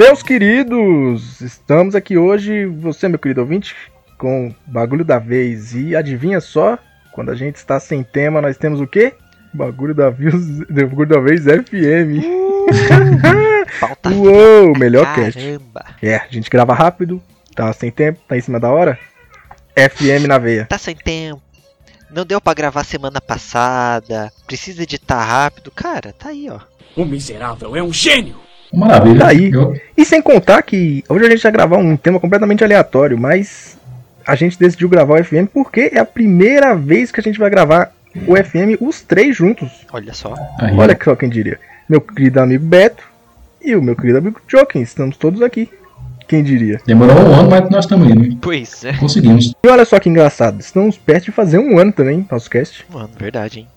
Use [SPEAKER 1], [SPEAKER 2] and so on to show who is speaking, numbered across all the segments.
[SPEAKER 1] Meus queridos, estamos aqui hoje, você, meu querido ouvinte, com Bagulho da Vez. E adivinha só, quando a gente está sem tema, nós temos o quê? Bagulho da Vez, Bagulho da Vez FM.
[SPEAKER 2] Falta
[SPEAKER 1] Uou, melhor cast.
[SPEAKER 2] Caramba.
[SPEAKER 1] É, a gente grava rápido, tá sem tempo, tá em cima da hora. FM na veia.
[SPEAKER 2] Tá sem tempo. Não deu pra gravar semana passada. Precisa editar rápido. Cara, tá aí, ó.
[SPEAKER 3] O miserável é um gênio!
[SPEAKER 4] Maravilha.
[SPEAKER 1] Tá aí.
[SPEAKER 4] Eu-
[SPEAKER 1] E sem contar que hoje a gente vai gravar um tema completamente aleatório, mas a gente decidiu gravar o FM porque é a primeira vez que a gente vai gravar o FM os três juntos.
[SPEAKER 2] Olha só.
[SPEAKER 4] aí,
[SPEAKER 1] Olha só quem diria. Meu querido amigo Beto e o meu querido amigo Joking, estamos todos aqui. Quem diria?
[SPEAKER 4] Demorou um ano, mas nós estamos indo. hein?
[SPEAKER 2] Pois é.
[SPEAKER 4] Conseguimos.
[SPEAKER 1] E olha só que engraçado, estamos perto de fazer um ano também, nosso cast.
[SPEAKER 2] Mano, verdade, hein?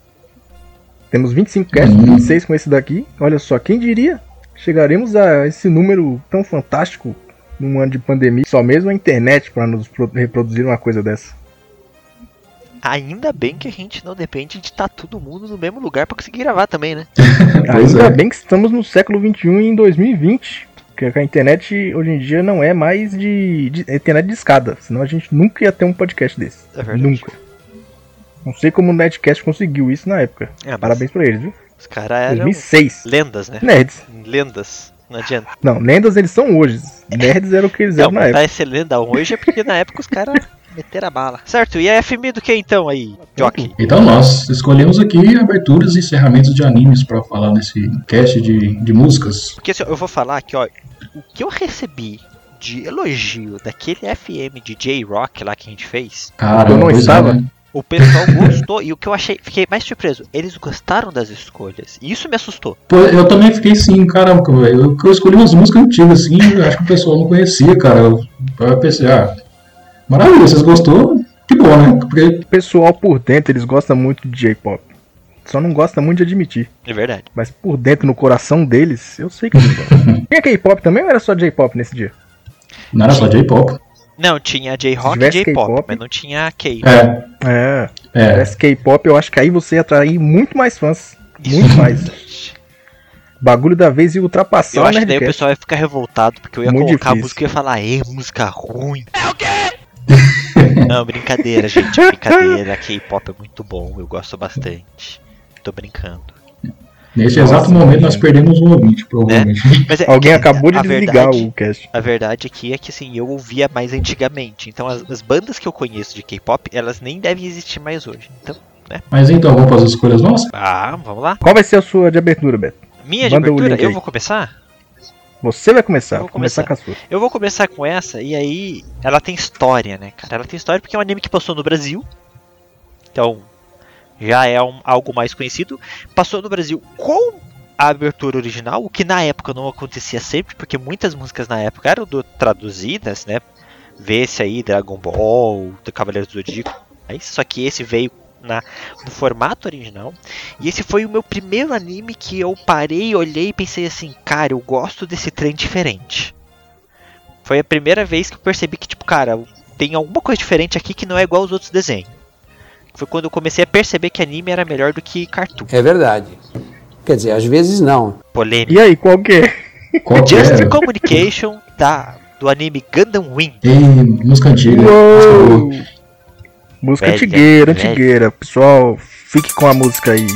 [SPEAKER 1] Temos 25 casts,
[SPEAKER 4] Hum.
[SPEAKER 1] 26 com esse daqui. Olha só, quem diria? Chegaremos a esse número tão fantástico num ano de pandemia. Só mesmo a internet para nos pro- reproduzir uma coisa dessa.
[SPEAKER 2] Ainda bem que a gente não depende de estar todo mundo no mesmo lugar pra conseguir gravar também, né?
[SPEAKER 1] Ainda
[SPEAKER 4] é.
[SPEAKER 1] bem que estamos no século XXI e em 2020. Porque a internet hoje em dia não é mais de, de é internet de escada. Senão a gente nunca ia ter um podcast desse.
[SPEAKER 2] É verdade.
[SPEAKER 1] Nunca. Não sei como o Netcast conseguiu isso na época.
[SPEAKER 2] É, mas
[SPEAKER 1] Parabéns pra eles, viu?
[SPEAKER 2] Os caras eram
[SPEAKER 1] 2006.
[SPEAKER 2] lendas, né?
[SPEAKER 1] Nerds.
[SPEAKER 2] Lendas. Não adianta.
[SPEAKER 1] Não, lendas eles são hoje. Nerds eram o que eles
[SPEAKER 2] Não,
[SPEAKER 1] eram na
[SPEAKER 2] mas
[SPEAKER 1] época.
[SPEAKER 2] tá esse lenda hoje é porque na época os caras meteram a bala. Certo, e a FM do que então aí, Jockey?
[SPEAKER 4] Então nós escolhemos aqui aberturas e encerramentos de animes pra falar nesse cast de, de músicas.
[SPEAKER 2] Porque assim, eu vou falar aqui, ó. O que eu recebi de elogio daquele FM de J-Rock lá que a gente fez,
[SPEAKER 4] Cara,
[SPEAKER 1] Eu não
[SPEAKER 4] é,
[SPEAKER 1] estava.
[SPEAKER 4] né?
[SPEAKER 2] O pessoal gostou. e o que eu achei, fiquei mais surpreso, eles gostaram das escolhas. E isso me assustou.
[SPEAKER 4] Pô, eu também fiquei assim, caramba, velho. Eu, eu escolhi umas músicas antigas, assim, eu acho que o pessoal não conhecia, cara. Eu, eu pensei, ah, maravilha, vocês gostou? Que bom, né? Porque
[SPEAKER 1] O pessoal por dentro, eles gostam muito de J-pop. Só não gosta muito de admitir.
[SPEAKER 2] É verdade.
[SPEAKER 1] Mas por dentro, no coração deles, eu sei que eles gostam. Tinha K-pop também ou era só J-pop nesse dia?
[SPEAKER 4] não era só J-pop.
[SPEAKER 2] Não, tinha J-Rock e J-Pop,
[SPEAKER 1] K-pop-
[SPEAKER 2] mas não tinha K.
[SPEAKER 4] É,
[SPEAKER 1] É.
[SPEAKER 4] é.
[SPEAKER 1] Esse K-pop, eu acho que aí você ia atrair muito mais fãs. Muito mais. Bagulho da vez e ultrapassar
[SPEAKER 2] Eu acho que daí o pessoal ia ficar revoltado, porque eu ia
[SPEAKER 1] Muito
[SPEAKER 2] colocar a
[SPEAKER 1] difícil.
[SPEAKER 2] música e ia falar, é música ruim. É o quê? Não, brincadeira, gente, brincadeira. K-pop é muito bom, eu gosto bastante. Tô brincando.
[SPEAKER 4] Nesse
[SPEAKER 1] Nossa,
[SPEAKER 4] exato momento nós
[SPEAKER 1] mano.
[SPEAKER 4] perdemos um ouvinte, provavelmente.
[SPEAKER 2] Mas é-
[SPEAKER 1] Alguém
[SPEAKER 2] é-
[SPEAKER 1] acabou de
[SPEAKER 2] a
[SPEAKER 1] desligar
[SPEAKER 2] verdade,
[SPEAKER 1] o cast.
[SPEAKER 2] A verdade aqui é que assim, eu ouvia mais antigamente. Então as, as bandas que eu conheço de K-pop, elas nem devem existir mais hoje. Então,
[SPEAKER 4] Mas então, vamos para as escolhas nossas?
[SPEAKER 2] ah, vamos lá.
[SPEAKER 1] Qual vai ser a sua de abertura, Beto?
[SPEAKER 2] Minha de
[SPEAKER 1] Manda o
[SPEAKER 2] abertura, eu
[SPEAKER 1] aí.
[SPEAKER 2] vou começar?
[SPEAKER 1] Você vai começar.
[SPEAKER 2] Vou
[SPEAKER 1] começar,
[SPEAKER 2] começar.
[SPEAKER 1] com a sua.
[SPEAKER 2] Eu vou começar com essa, e aí ela tem história, né, cara? Ela tem história porque é um anime que passou no Brasil. Então, já é um- algo mais conhecido. Passou no Brasil com a abertura original, o que na época não acontecia sempre, porque muitas músicas na época eram do- traduzidas, né? Vê-se aí Dragon Ball, do Cavaleiro do Zodíaco. Aí, só que esse veio na, no formato original. E esse foi o meu primeiro anime que eu parei, olhei e pensei assim, cara, eu gosto desse trem diferente. Foi a primeira vez que eu percebi que, tipo, cara, tem alguma coisa diferente aqui que não é igual aos outros desenhos. Foi quando eu comecei a perceber que anime era melhor do que cartoon.
[SPEAKER 5] É verdade. Quer dizer, às vezes não.
[SPEAKER 2] Polêmica.
[SPEAKER 1] E aí, qual que é?
[SPEAKER 4] Qual que
[SPEAKER 2] Just
[SPEAKER 4] é?
[SPEAKER 2] Communication da, do anime Gundam Wing.
[SPEAKER 4] Ei, música antiga. música.
[SPEAKER 1] Uou! Antigueira, antigueira. Pessoal, fique com a música aí.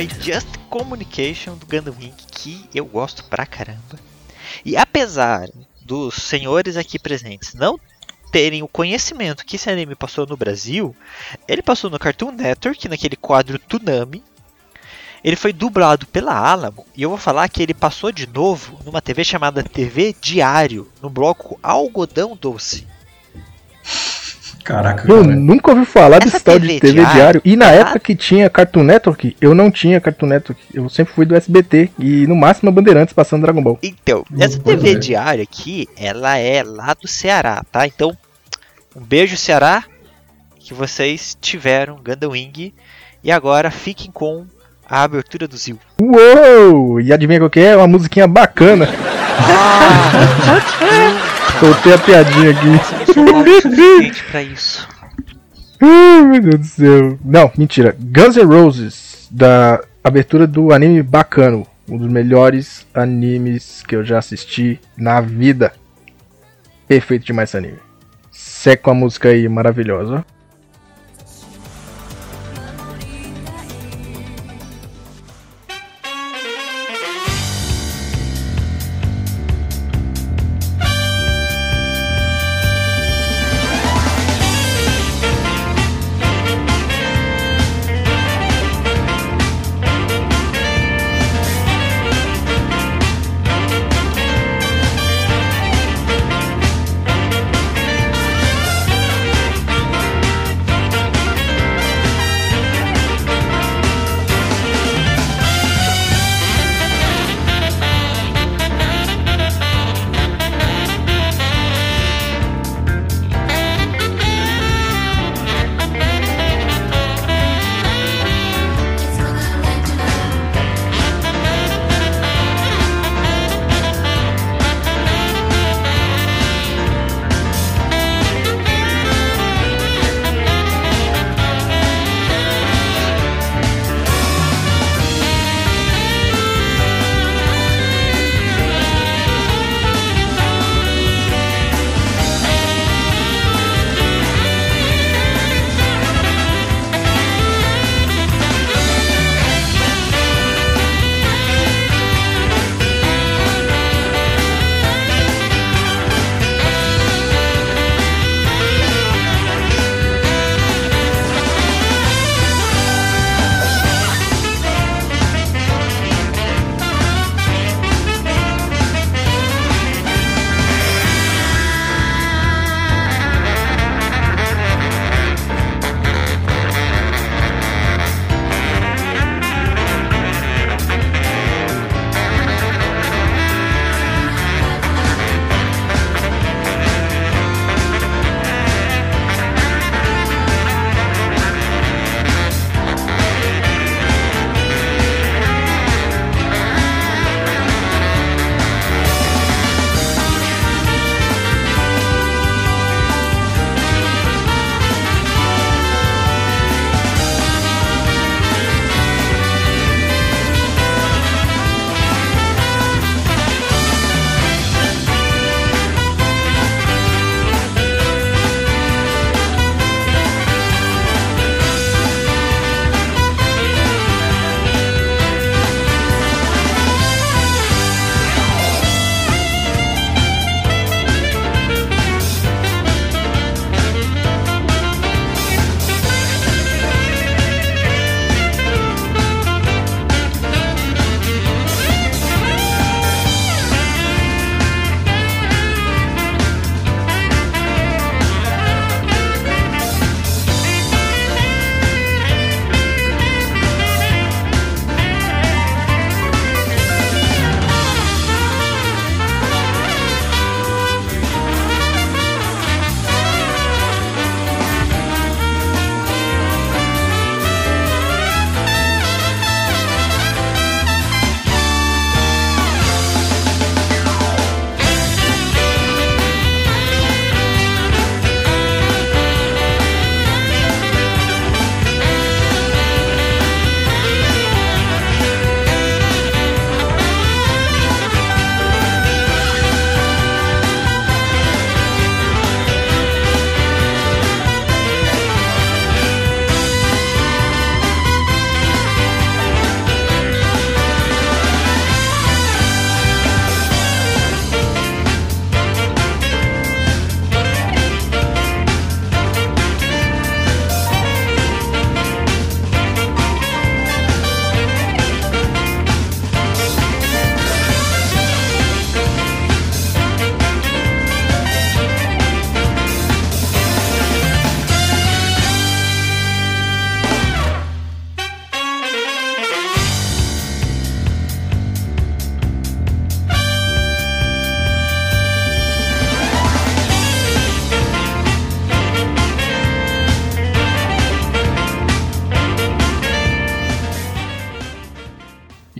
[SPEAKER 2] Foi Just Communication do Gundam Wing, que eu gosto pra caramba. E apesar dos senhores aqui presentes não terem o conhecimento que esse anime passou no Brasil, ele passou no Cartoon Network, naquele quadro Tsunami. Ele foi dublado pela Alamo e eu vou falar que ele passou de novo numa TV chamada TV Diário, no bloco Algodão Doce.
[SPEAKER 4] Caraca,
[SPEAKER 1] Eu
[SPEAKER 4] cara.
[SPEAKER 1] nunca ouvi falar
[SPEAKER 2] Essa
[SPEAKER 1] desse tal de
[SPEAKER 2] TV
[SPEAKER 1] TV
[SPEAKER 2] diário,
[SPEAKER 1] diário. E na
[SPEAKER 2] tá?
[SPEAKER 1] época que tinha Cartoon Network, eu não tinha Cartoon Network. Eu sempre fui do SBT. E no máximo a Bandeirantes passando Dragon Ball.
[SPEAKER 2] Então, essa TV
[SPEAKER 4] é.
[SPEAKER 2] diária aqui, ela é lá do Ceará, tá? Então, um beijo Ceará, que vocês tiveram Gundam Wing. E agora fiquem com a abertura do Zil.
[SPEAKER 1] Uou! E adivinha qual que é? Uma musiquinha bacana. Soltei a piadinha aqui.
[SPEAKER 2] Pra isso.
[SPEAKER 1] Ai, meu Deus do céu. Não, mentira. Guns N' Roses, da abertura do anime Bacano. Um dos melhores animes que eu já assisti na vida. Perfeito demais esse anime. Segue com a música aí maravilhosa.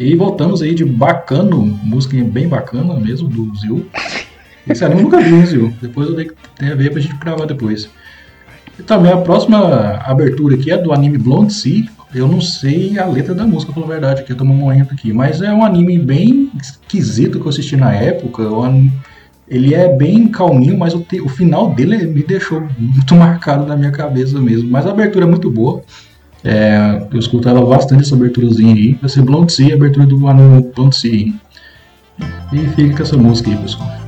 [SPEAKER 6] E voltamos aí de Bacano, música bem bacana mesmo, do Zil. Esse anime eu nunca vi, Zil? Depois eu tenho que ver pra gente gravar depois. E também a próxima abertura aqui é do anime Blonde Sea. Eu não sei a letra da música, pela verdade, aqui eu tô momento aqui. Mas é um anime bem esquisito que eu assisti na época. Ele é bem calminho, mas o, te- o final dele me deixou muito marcado na minha cabeça mesmo. Mas a abertura é muito boa. É, eu escutava bastante essa aberturazinha aí. Vai ser Blonde Sea, abertura do anime Blonde Sea. E fica essa música aí, pessoal.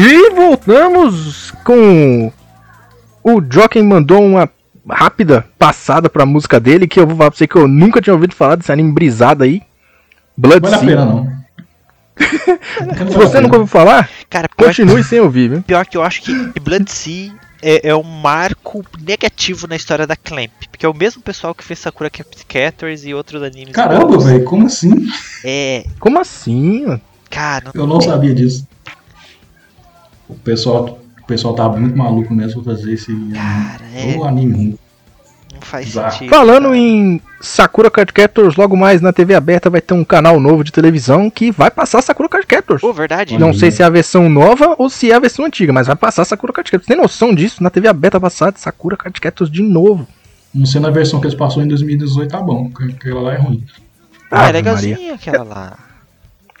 [SPEAKER 1] E voltamos com o Joken mandou uma rápida passada pra música dele que eu vou falar pra você que eu nunca tinha ouvido falar desse anime brisado aí. Blood
[SPEAKER 6] Vale a
[SPEAKER 1] Sea.
[SPEAKER 6] pena, não.
[SPEAKER 1] Se você nunca ouviu falar,
[SPEAKER 2] Cara,
[SPEAKER 1] continue sem ouvir, viu?
[SPEAKER 2] pior que eu acho que Blood Sea é, é um marco negativo na história da Clamp. Porque é o mesmo pessoal que fez Sakura Captors e outros animes.
[SPEAKER 6] Caramba, velho, como assim?
[SPEAKER 2] É,
[SPEAKER 1] Como assim?
[SPEAKER 2] cara,
[SPEAKER 6] Eu não sabia disso. O pessoal, o pessoal tava muito maluco mesmo pra fazer esse
[SPEAKER 2] Cara, é.
[SPEAKER 6] o anime
[SPEAKER 2] não faz
[SPEAKER 6] Exato.
[SPEAKER 2] sentido.
[SPEAKER 1] Falando
[SPEAKER 2] cara.
[SPEAKER 1] em Sakura Card Captors, logo mais na TV aberta vai ter um canal novo de televisão que vai passar Sakura Card Captors.
[SPEAKER 2] Pô, verdade.
[SPEAKER 1] Não sei se é a versão nova ou se é a versão antiga, mas vai passar Sakura Card Captors. Tem noção disso? Na TV aberta passar Sakura Card Captors de novo.
[SPEAKER 6] Não sei na versão que eles passaram em 2018 tá bom, porque aquela lá é ruim.
[SPEAKER 2] Ah, é legalzinha aquela lá.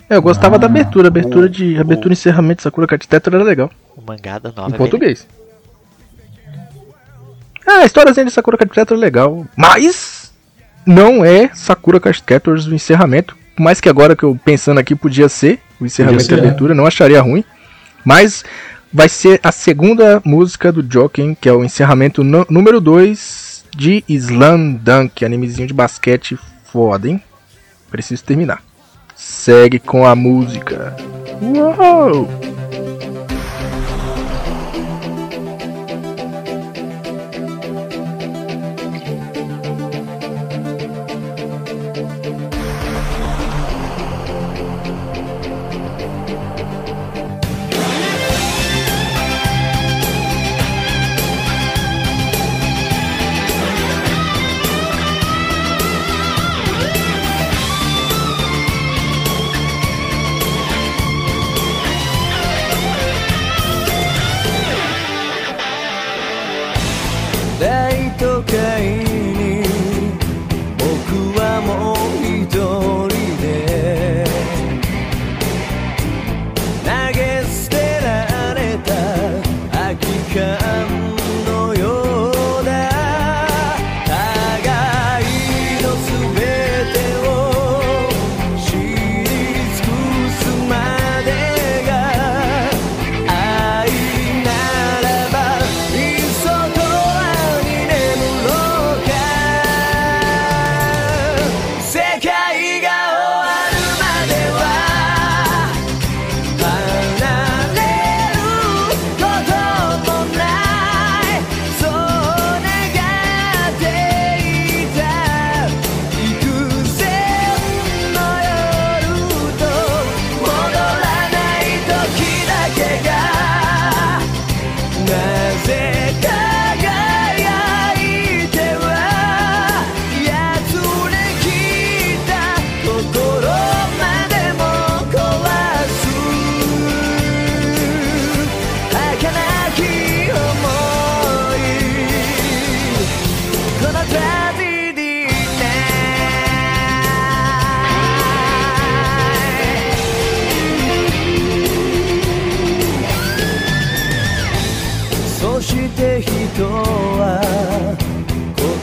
[SPEAKER 1] Eu gostava
[SPEAKER 4] Ah,
[SPEAKER 1] da abertura, abertura
[SPEAKER 2] o-
[SPEAKER 1] de.
[SPEAKER 2] o-
[SPEAKER 1] Abertura e encerramento de Sakura Card Captor era legal.
[SPEAKER 2] O mangá da nova
[SPEAKER 1] Em
[SPEAKER 2] é
[SPEAKER 1] português. Ah, a historiazinha de Sakura Card Captor é legal. Mas não é Sakura Card Captors o encerramento. Por mais que agora que eu pensando aqui podia ser o encerramento
[SPEAKER 4] Podia
[SPEAKER 1] e
[SPEAKER 4] ser, é.
[SPEAKER 1] abertura, não acharia ruim. Mas vai ser a segunda música do Joken, que é o encerramento número 2 de Slam Dunk, animezinho de basquete foda, hein? Preciso terminar. Segue com a música. Uou!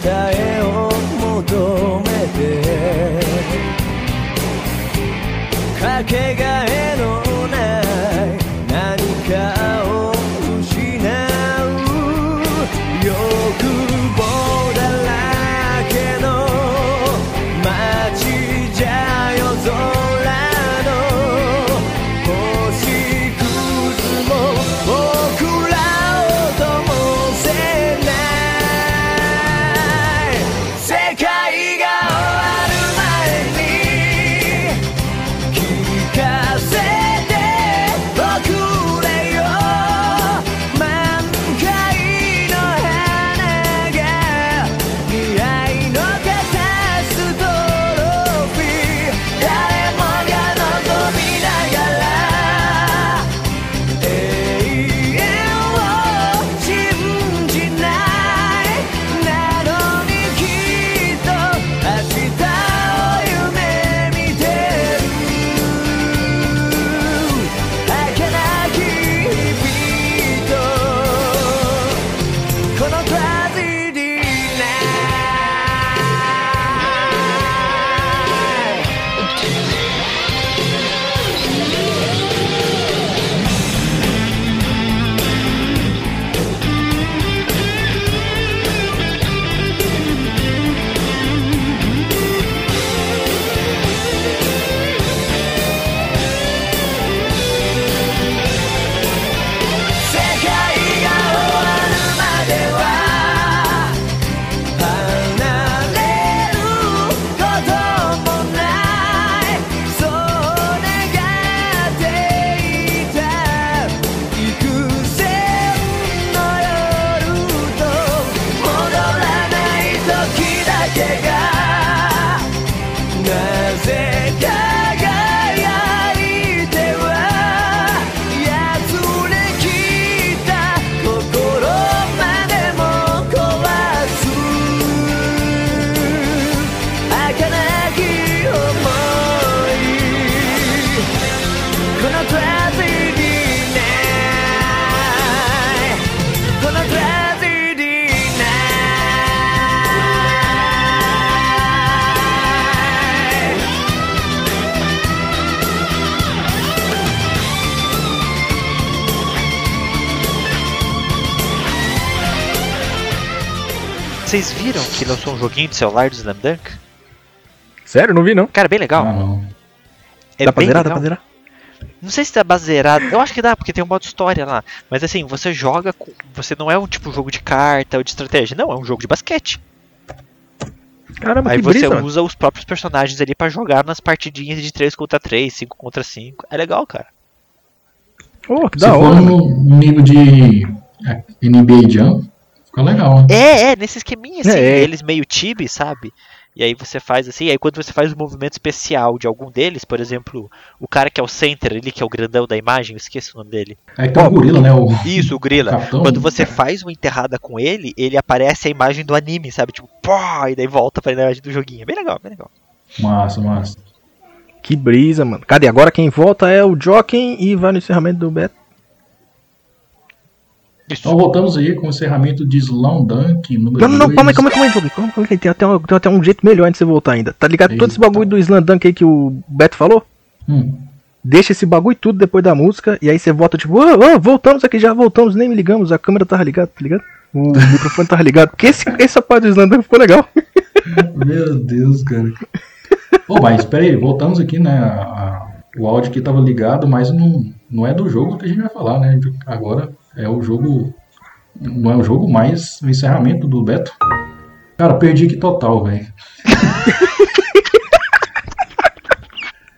[SPEAKER 1] 答えを求めて。
[SPEAKER 2] かけがえ Vocês viram que lançou um joguinho de celular do Slam Dunk?
[SPEAKER 1] Sério, não vi não.
[SPEAKER 2] Cara, bem legal.
[SPEAKER 4] Ah, não.
[SPEAKER 2] É
[SPEAKER 1] dá pra
[SPEAKER 2] bem
[SPEAKER 1] zerar? Dá
[SPEAKER 2] legal.
[SPEAKER 1] pra zerar?
[SPEAKER 2] Não sei se tá baseado. Eu acho que dá, porque tem um modo história lá. Mas assim, você joga com. Você não é um tipo jogo de carta ou de estratégia. Não, é um jogo de basquete.
[SPEAKER 1] Caramba,
[SPEAKER 2] Aí
[SPEAKER 1] que
[SPEAKER 2] você
[SPEAKER 1] brisa,
[SPEAKER 2] usa os próprios personagens ali pra jogar nas partidinhas de 3 contra 3, 5 contra 5. É legal, cara.
[SPEAKER 1] Pô, que
[SPEAKER 4] Se
[SPEAKER 1] da
[SPEAKER 4] for
[SPEAKER 1] hora,
[SPEAKER 4] no nível de é, NBA Jam, fica legal, né?
[SPEAKER 2] É, é, nesse esqueminha assim,
[SPEAKER 1] É, é.
[SPEAKER 2] eles meio tibi, sabe? E aí você faz assim, aí quando você faz um movimento especial de algum deles, por exemplo, o cara que é o center ali, que é o grandão da imagem, eu esqueci o nome dele.
[SPEAKER 4] Aí tem o gorila, né? O,
[SPEAKER 2] Isso, o Grila.
[SPEAKER 4] capitão.
[SPEAKER 2] Quando você faz uma enterrada com ele, ele aparece a imagem do anime, sabe? Tipo, pô, e daí volta pra imagem do joguinho. É Bem legal, bem legal.
[SPEAKER 4] Massa, massa.
[SPEAKER 1] Que brisa, mano. Cadê? Agora quem volta é o Joken e vai no encerramento do Beto.
[SPEAKER 2] Isso.
[SPEAKER 4] Então voltamos aí com o encerramento de Slam Dunk número
[SPEAKER 1] Não, não, não,
[SPEAKER 4] dois.
[SPEAKER 1] calma aí, calma aí, calma aí. Calma, calma aí, tem até, um, tem até um jeito melhor de você voltar ainda. Tá ligado? Todo esse
[SPEAKER 4] Eita.
[SPEAKER 1] bagulho do Slam Dunk aí que o Beto falou?
[SPEAKER 4] Hum.
[SPEAKER 1] Deixa esse bagulho tudo depois da música e aí você volta tipo, "Ah, ah, voltamos aqui, já voltamos, nem me ligamos, a câmera tava ligada, tá ligado? O microfone tava ligado. Porque esse, essa parte do Slam Dunk ficou legal.
[SPEAKER 4] Meu Deus, cara. Ô, mas espera aí, voltamos aqui, né? a- a- o áudio aqui tava ligado, mas não, não é do jogo que a gente vai falar, né? Agora é o jogo. Não é o jogo, mas o encerramento do Beto. Cara, perdi aqui total, velho.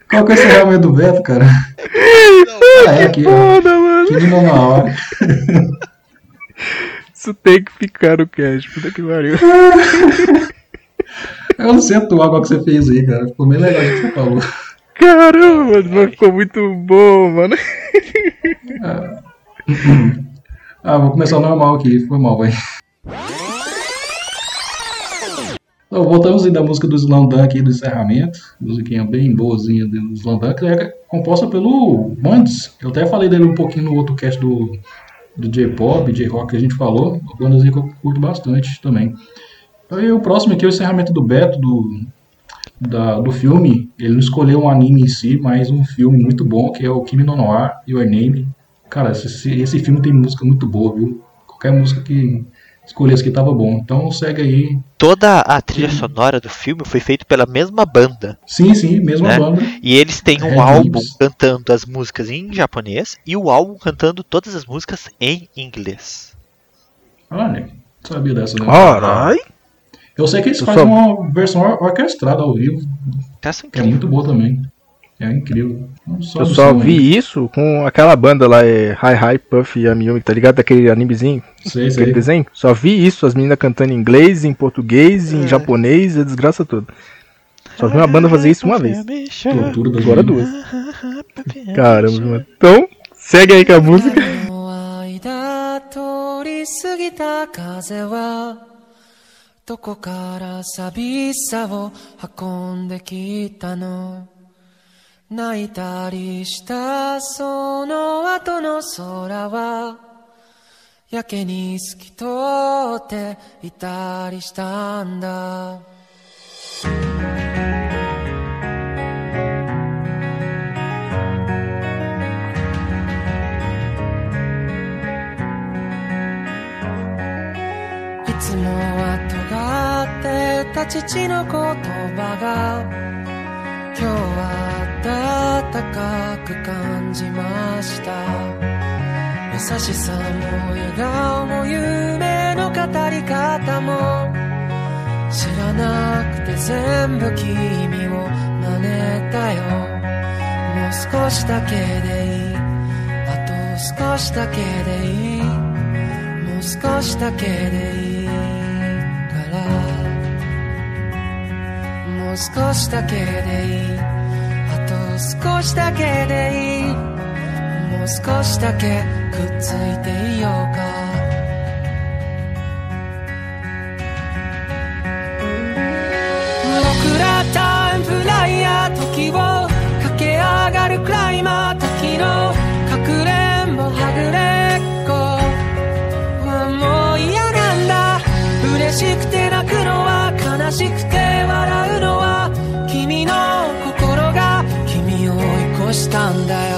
[SPEAKER 4] Qual que é o encerramento do Beto, cara? Ah, é aqui, ó.
[SPEAKER 1] Foda, mano.
[SPEAKER 4] Que não na hora.
[SPEAKER 1] Isso tem que ficar no cast, puta que pariu.
[SPEAKER 4] Eu não sei atuar igual que você fez aí, cara. Ficou bem legal o que você falou.
[SPEAKER 1] Caramba, mano, ficou muito bom, mano.
[SPEAKER 4] Ah, vou começar normal aqui, foi mal, vai. Então, voltamos aí da música do Dunk aí, do encerramento. Musiquinha bem boazinha do Slam Dunk. É composta pelo Bands. Eu até falei dele um pouquinho no outro cast do, do J-Pop, J-Rock que a gente falou. Uma bandazinha que eu curto bastante também. Então, e o próximo aqui é o encerramento do Beto, do, da- do filme. Ele não escolheu um anime em si, mas um filme muito bom, que é o Kimi no Noir, Your Name. Cara, esse, esse filme tem música muito boa, viu? Qualquer música que escolhesse que tava bom. Então segue aí.
[SPEAKER 2] Toda a trilha sonora do filme foi feita pela mesma banda.
[SPEAKER 4] Sim, sim, mesma
[SPEAKER 2] Né?
[SPEAKER 4] banda.
[SPEAKER 2] E eles têm um
[SPEAKER 4] Red
[SPEAKER 2] álbum
[SPEAKER 4] Lips.
[SPEAKER 2] cantando as músicas em japonês e o álbum cantando todas as músicas em inglês.
[SPEAKER 4] Olha, não sabia dessa, né?
[SPEAKER 1] Carai.
[SPEAKER 4] Eu sei que eles
[SPEAKER 1] Eu
[SPEAKER 4] fazem
[SPEAKER 1] só-
[SPEAKER 4] uma versão or- orquestrada ao vivo,
[SPEAKER 2] Essa é
[SPEAKER 4] que é muito boa também. É incrível. Então, Só
[SPEAKER 1] Eu
[SPEAKER 4] do
[SPEAKER 1] só
[SPEAKER 4] som aí.
[SPEAKER 1] vi isso com aquela banda lá, é Hi Hi Puff e Yami Yumi, tá ligado? Daquele animezinho,
[SPEAKER 4] Sei,
[SPEAKER 1] aquele
[SPEAKER 4] sei.
[SPEAKER 1] desenho. Só vi isso, as meninas cantando em inglês, em português, em japonês, a desgraça toda. Só vi uma banda fazer isso uma vez.
[SPEAKER 4] Tortura das
[SPEAKER 1] Agora
[SPEAKER 4] meninas.
[SPEAKER 1] duas. Caramba, mano. Então, segue aí com a música.
[SPEAKER 7] の間通り過ぎた風はどこから寂しさを運んできたの 泣いたりしたその後の空はやけに透き通っていたりしたんだ。いつもは尖ってた父の言葉が今日は暖かく感じました。優しさも笑顔も夢の語り方も。知らなくて全部君を真似たよ。もう少しだけでいい。あと少しだけでいい。もう少しだけでいいから。もう少しだけでいい。少しだけでいい。もう少しだけくっついていようか。and I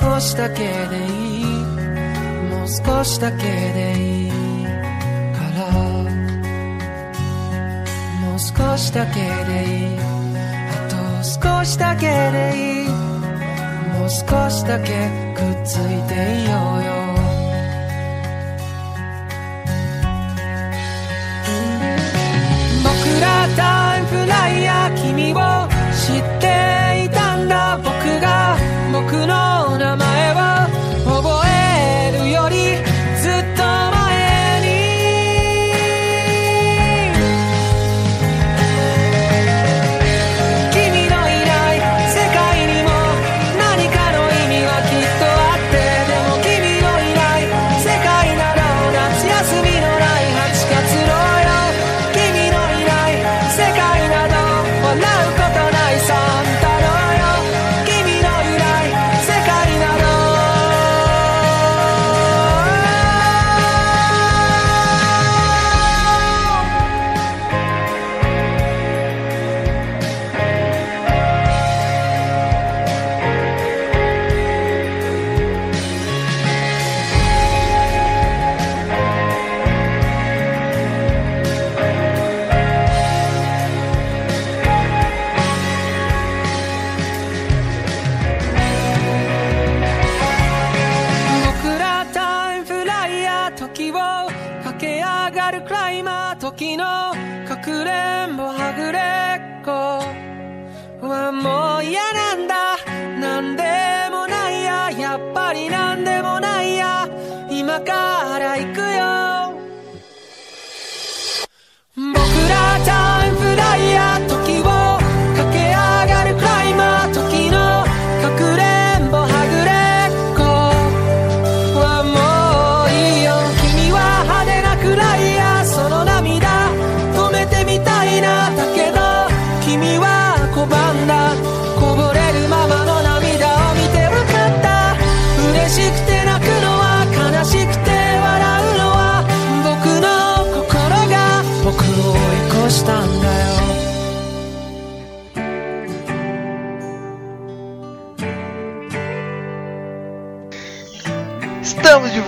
[SPEAKER 7] 少しだけでいい。もう少しだけでいい。からもう少しだけでいい。あと少しだけでいい。もう少しだけくっついていようよ。僕らタイムフライヤー君を。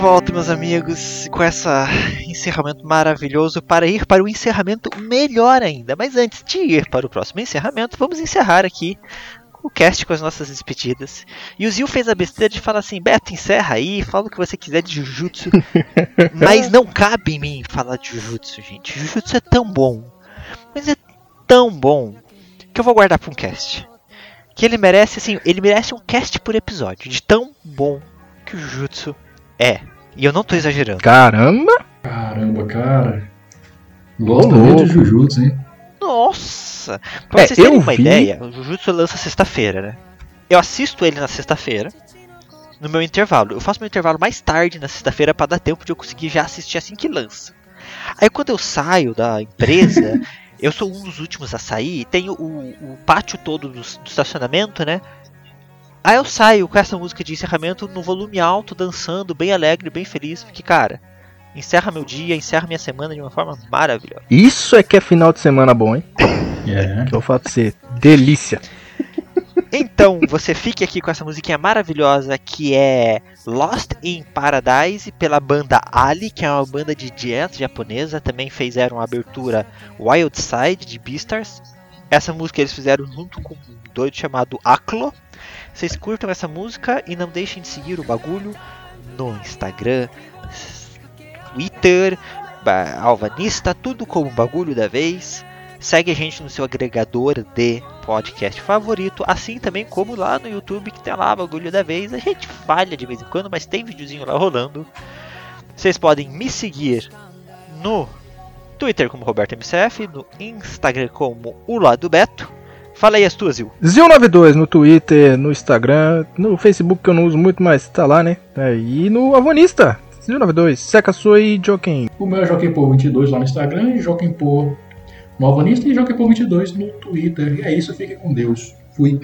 [SPEAKER 2] Volta, meus amigos, com esse encerramento maravilhoso para ir para o encerramento melhor ainda. Mas antes de ir para o próximo encerramento, vamos encerrar aqui o cast com as nossas despedidas. E o Zil fez a besteira de falar assim: Beto, encerra aí, fala o que você quiser de Jujutsu. mas não cabe em mim falar de Jujutsu, gente. Jujutsu é tão bom, mas é tão bom que eu vou guardar para um cast. Que ele merece, assim, ele merece um cast por episódio, de tão bom que o Jujutsu é. E eu não tô exagerando.
[SPEAKER 1] Caramba!
[SPEAKER 4] Caramba, cara. Gosta
[SPEAKER 1] Ô,
[SPEAKER 4] mesmo de. Jujutsu, hein?
[SPEAKER 2] Nossa! Pra
[SPEAKER 1] É,
[SPEAKER 2] vocês terem uma
[SPEAKER 1] vi-
[SPEAKER 2] ideia, o Jujutsu lança sexta-feira, né? Eu assisto ele na sexta-feira, no meu intervalo. Eu faço meu intervalo mais tarde na sexta-feira pra dar tempo de eu conseguir já assistir assim que lança. Aí quando eu saio da empresa, eu sou um dos últimos a sair, tem o, o pátio todo do, do estacionamento, né? Aí eu saio com essa música de encerramento no volume alto, dançando, bem alegre, bem feliz, porque, cara, encerra meu dia, encerra minha semana de uma forma maravilhosa.
[SPEAKER 1] Isso é que é final de semana bom, hein?
[SPEAKER 4] É.
[SPEAKER 1] Que eu falo pra você. Delícia.
[SPEAKER 2] Então, você fique aqui com essa musiquinha maravilhosa que é Lost in Paradise pela banda Ali, que é uma banda de jazz japonesa. Também fizeram a abertura Wild Side de Beastars. Essa música eles fizeram junto com um doido chamado Aklo. Vocês curtam essa música e não deixem de seguir o bagulho no Instagram, Twitter, Alvanista, tudo como bagulho da vez. Segue a gente no seu agregador de podcast favorito, assim também como lá no YouTube que tem lá bagulho da vez. A gente falha de vez em quando, mas tem videozinho lá rolando. Vocês podem me seguir no Twitter como Roberto MCF, no Instagram como o Lado Beto. Fala aí as tuas, Zil.
[SPEAKER 1] Zil92 no Twitter, no Instagram, no Facebook que eu não uso muito, mas tá lá, né? É, e no Avonista, Zil92, Seca Sua e Joaquim.
[SPEAKER 4] O meu é JoquemPô22 lá no Instagram e JoquemPô no Alvanista e JoquemPô22 no Twitter. E é isso, fiquem com Deus. Fui.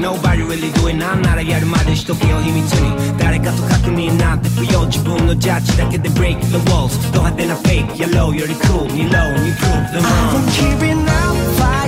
[SPEAKER 8] nobody really do it なんならやるまでしとけよ秘密に誰かと確認なんて不要自分のジャッジだけで break the walls ド派手な fake, yellow より cool に low に prove them wrong
[SPEAKER 6] keeping up fight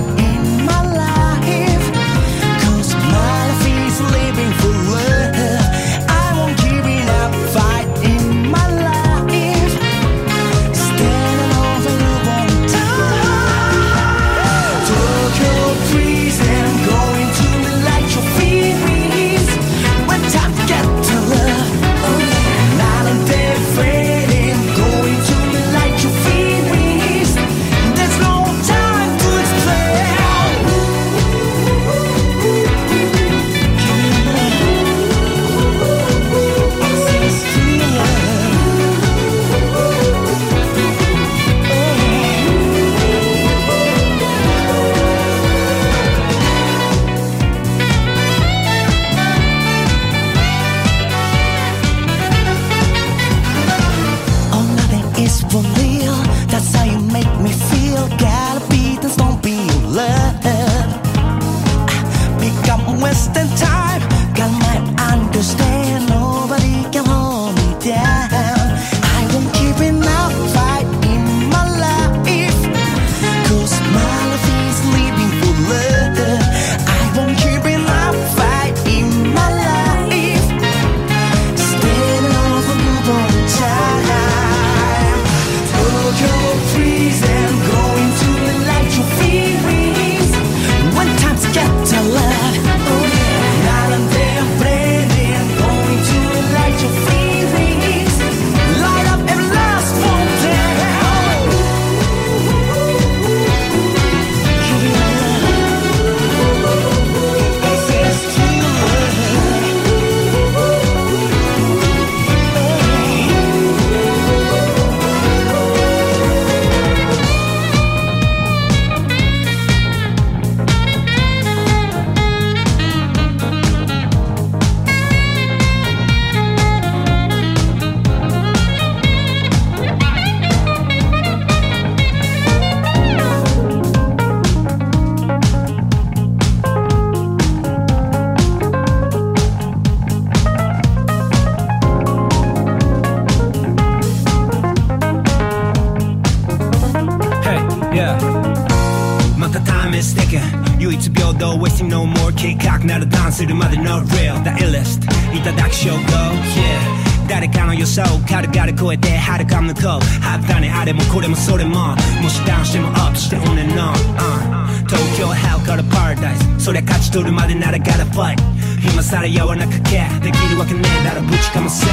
[SPEAKER 8] 唯一平等 wasting no more. 計画ならダンするまで no real. The illest. いただき証拠 yeah. 誰かの予想軽々超えて遥か向こうはったねあれもこれもそれももしダウンしてもアップして on and on、uh、東京 hell から paradise. そりゃ勝ち取るまでなら gotta fight. 今さらやわなかけできるわけねえだろぶちかませ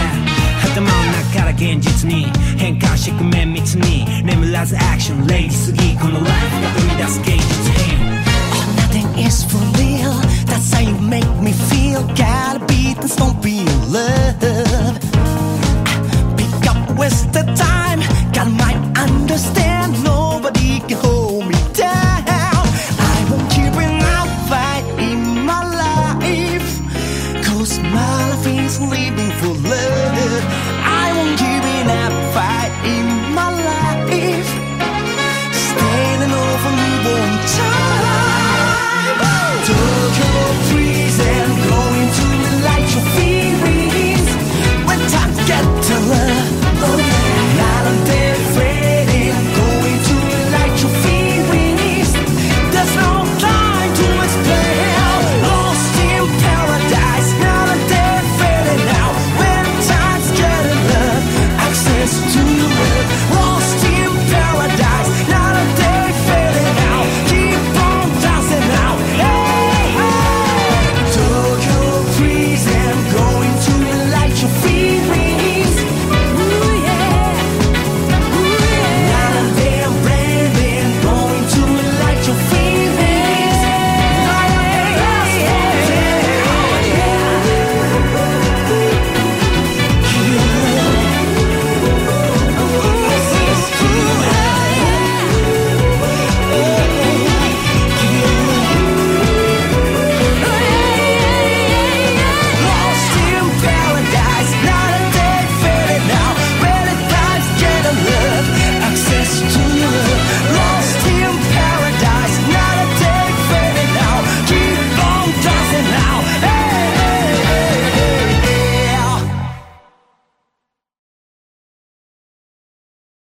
[SPEAKER 8] 頭の中から現実に変換してく綿密に眠らずアクションレイジすぎこのライフが生み出す芸術品
[SPEAKER 6] is for real. That's how you make me feel. Gotta beat this, don't be in love. Pick up, waste the time. Got my.